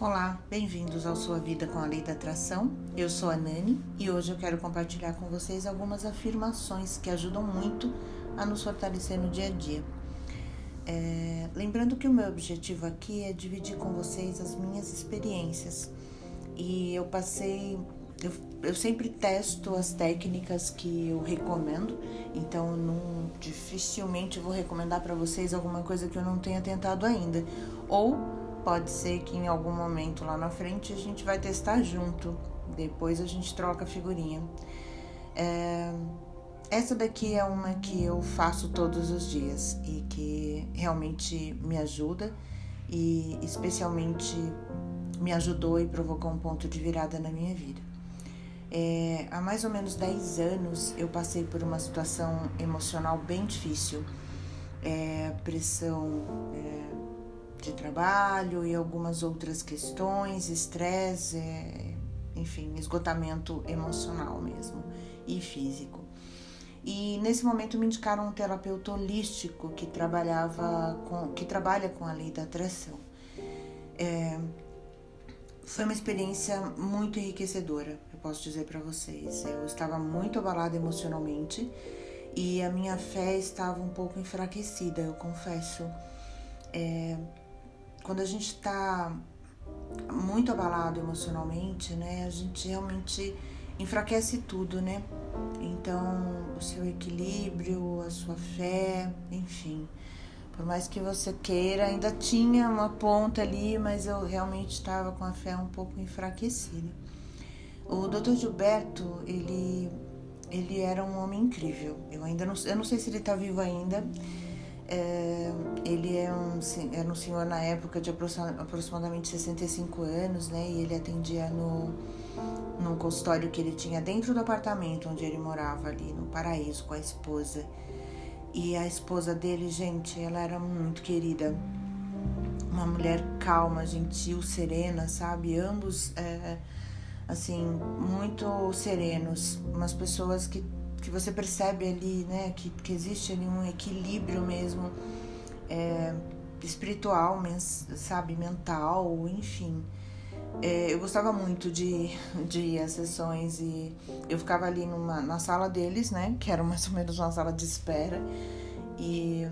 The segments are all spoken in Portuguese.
Olá, bem-vindos ao Sua Vida com a Lei da Atração. Eu sou a Nani e hoje eu quero compartilhar com vocês algumas afirmações que ajudam muito a nos fortalecer no dia a dia. É, lembrando que o meu objetivo aqui é dividir com vocês as minhas experiências e eu passei. Eu, eu sempre testo as técnicas que eu recomendo, então não, dificilmente vou recomendar para vocês alguma coisa que eu não tenha tentado ainda. Ou Pode ser que em algum momento lá na frente a gente vai testar junto. Depois a gente troca a figurinha. É, essa daqui é uma que eu faço todos os dias e que realmente me ajuda e especialmente me ajudou e provocou um ponto de virada na minha vida. É, há mais ou menos 10 anos eu passei por uma situação emocional bem difícil. É, pressão é, de trabalho e algumas outras questões, estresse, é, enfim, esgotamento emocional mesmo e físico. E nesse momento me indicaram um terapeuta holístico que trabalhava com, que trabalha com a lei da atração. É, foi uma experiência muito enriquecedora, eu posso dizer para vocês. Eu estava muito abalada emocionalmente e a minha fé estava um pouco enfraquecida, eu confesso. É, quando a gente está muito abalado emocionalmente, né, a gente realmente enfraquece tudo, né? Então, o seu equilíbrio, a sua fé, enfim. Por mais que você queira, ainda tinha uma ponta ali, mas eu realmente estava com a fé um pouco enfraquecida. O Dr. Gilberto, ele ele era um homem incrível. Eu ainda não, eu não sei se ele está vivo ainda. É, ele é um, era um senhor na época de aproximadamente 65 anos, né? E ele atendia no, num consultório que ele tinha dentro do apartamento onde ele morava, ali no Paraíso, com a esposa. E a esposa dele, gente, ela era muito querida. Uma mulher calma, gentil, serena, sabe? Ambos, é, assim, muito serenos. Umas pessoas que que você percebe ali, né, que, que existe ali um equilíbrio mesmo é, espiritual, mens, sabe, mental, enfim. É, eu gostava muito de, de ir às sessões e eu ficava ali numa, na sala deles, né, que era mais ou menos uma sala de espera, e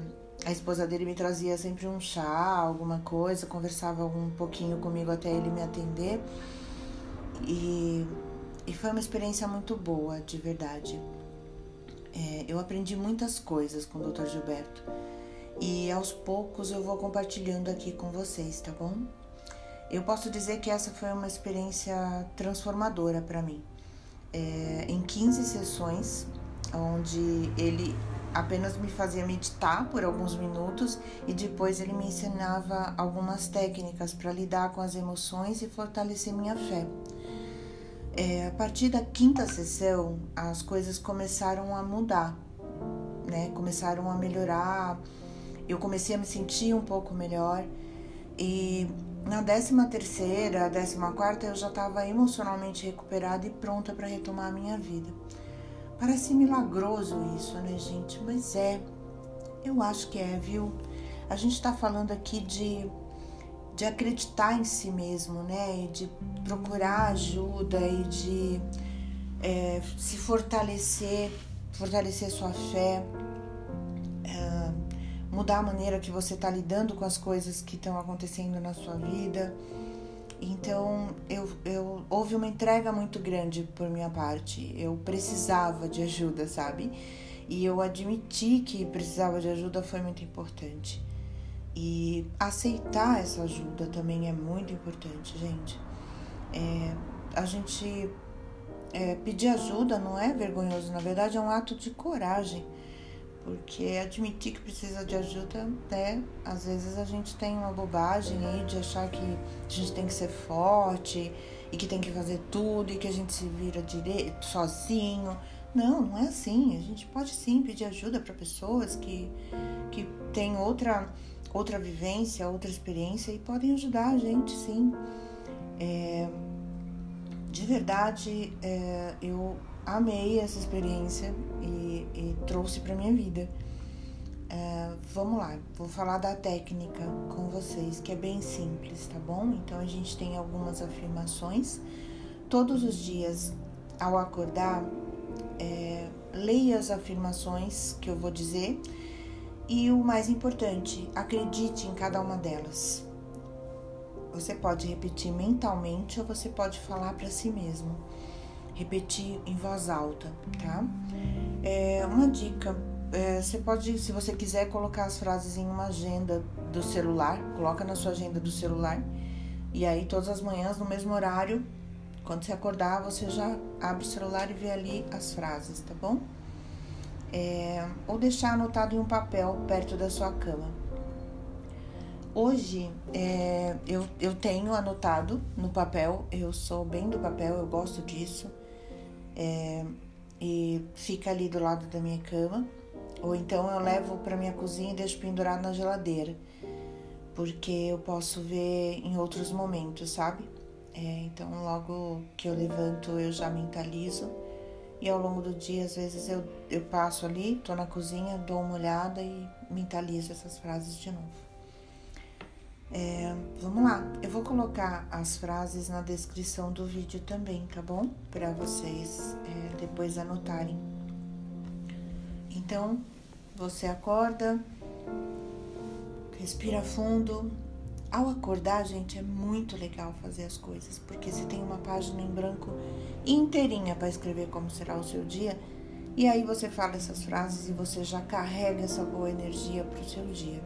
a esposa dele me trazia sempre um chá, alguma coisa, conversava um pouquinho comigo até ele me atender. E, e foi uma experiência muito boa, de verdade. É, eu aprendi muitas coisas com o Dr. Gilberto e aos poucos eu vou compartilhando aqui com vocês, tá bom? Eu posso dizer que essa foi uma experiência transformadora para mim. É, em 15 sessões, onde ele apenas me fazia meditar por alguns minutos e depois ele me ensinava algumas técnicas para lidar com as emoções e fortalecer minha fé. É, a partir da quinta sessão, as coisas começaram a mudar, né? Começaram a melhorar. Eu comecei a me sentir um pouco melhor e na décima terceira, décima quarta, eu já estava emocionalmente recuperada e pronta para retomar a minha vida. Parece milagroso isso, né, gente? Mas é. Eu acho que é, viu? A gente está falando aqui de de acreditar em si mesmo, né? E de procurar ajuda e de é, se fortalecer, fortalecer sua fé, é, mudar a maneira que você está lidando com as coisas que estão acontecendo na sua vida. Então, eu, eu houve uma entrega muito grande por minha parte. Eu precisava de ajuda, sabe? E eu admiti que precisava de ajuda foi muito importante. E aceitar essa ajuda também é muito importante, gente. É, a gente é, pedir ajuda não é vergonhoso, na verdade é um ato de coragem, porque admitir que precisa de ajuda, né? Às vezes a gente tem uma bobagem aí de achar que a gente tem que ser forte e que tem que fazer tudo e que a gente se vira direito sozinho. Não, não é assim. A gente pode sim pedir ajuda para pessoas que, que têm outra outra vivência, outra experiência e podem ajudar a gente, sim. É, de verdade, é, eu amei essa experiência e, e trouxe para minha vida. Uh, vamos lá, vou falar da técnica com vocês, que é bem simples, tá bom? Então a gente tem algumas afirmações. Todos os dias, ao acordar, é, leia as afirmações que eu vou dizer e o mais importante, acredite em cada uma delas. Você pode repetir mentalmente ou você pode falar para si mesmo. Repetir em voz alta, tá? É uma dica é, você pode, se você quiser, colocar as frases em uma agenda do celular, coloca na sua agenda do celular, e aí todas as manhãs, no mesmo horário, quando você acordar, você já abre o celular e vê ali as frases, tá bom? É, ou deixar anotado em um papel perto da sua cama. Hoje é, eu, eu tenho anotado no papel, eu sou bem do papel, eu gosto disso. É, e fica ali do lado da minha cama. Ou então eu levo para minha cozinha e deixo pendurado na geladeira, porque eu posso ver em outros momentos, sabe? É, então logo que eu levanto eu já mentalizo e ao longo do dia às vezes eu, eu passo ali, tô na cozinha, dou uma olhada e mentalizo essas frases de novo. É, vamos lá, eu vou colocar as frases na descrição do vídeo também, tá bom? Para vocês é, depois anotarem. Então, você acorda, respira fundo. Ao acordar, gente, é muito legal fazer as coisas, porque você tem uma página em branco inteirinha para escrever como será o seu dia, e aí você fala essas frases e você já carrega essa boa energia para o seu dia.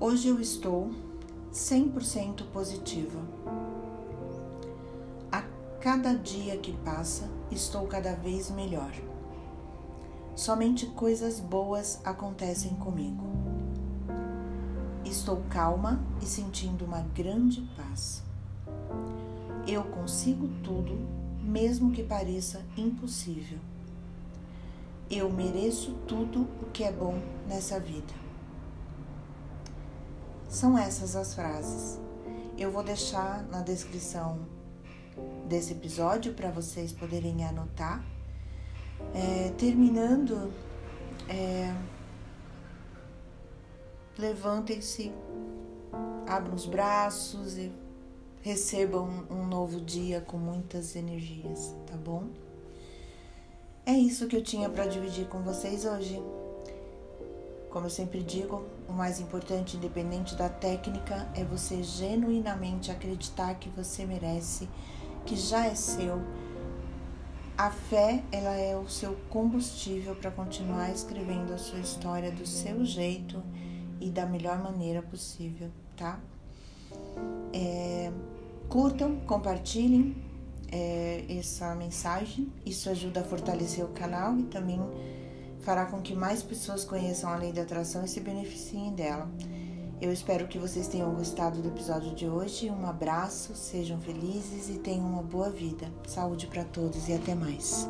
Hoje eu estou 100% positiva. A cada dia que passa, estou cada vez melhor. Somente coisas boas acontecem comigo. Estou calma e sentindo uma grande paz. Eu consigo tudo, mesmo que pareça impossível. Eu mereço tudo o que é bom nessa vida. São essas as frases. Eu vou deixar na descrição desse episódio para vocês poderem anotar é, terminando, é, levantem-se, abram os braços e recebam um novo dia com muitas energias, tá bom? É isso que eu tinha para dividir com vocês hoje. Como eu sempre digo, o mais importante, independente da técnica, é você genuinamente acreditar que você merece, que já é seu a fé, ela é o seu combustível para continuar escrevendo a sua história do seu jeito e da melhor maneira possível, tá? É, curtam, compartilhem é, essa mensagem, isso ajuda a fortalecer o canal e também fará com que mais pessoas conheçam a lei da atração e se beneficiem dela. Eu espero que vocês tenham gostado do episódio de hoje. Um abraço, sejam felizes e tenham uma boa vida. Saúde para todos e até mais.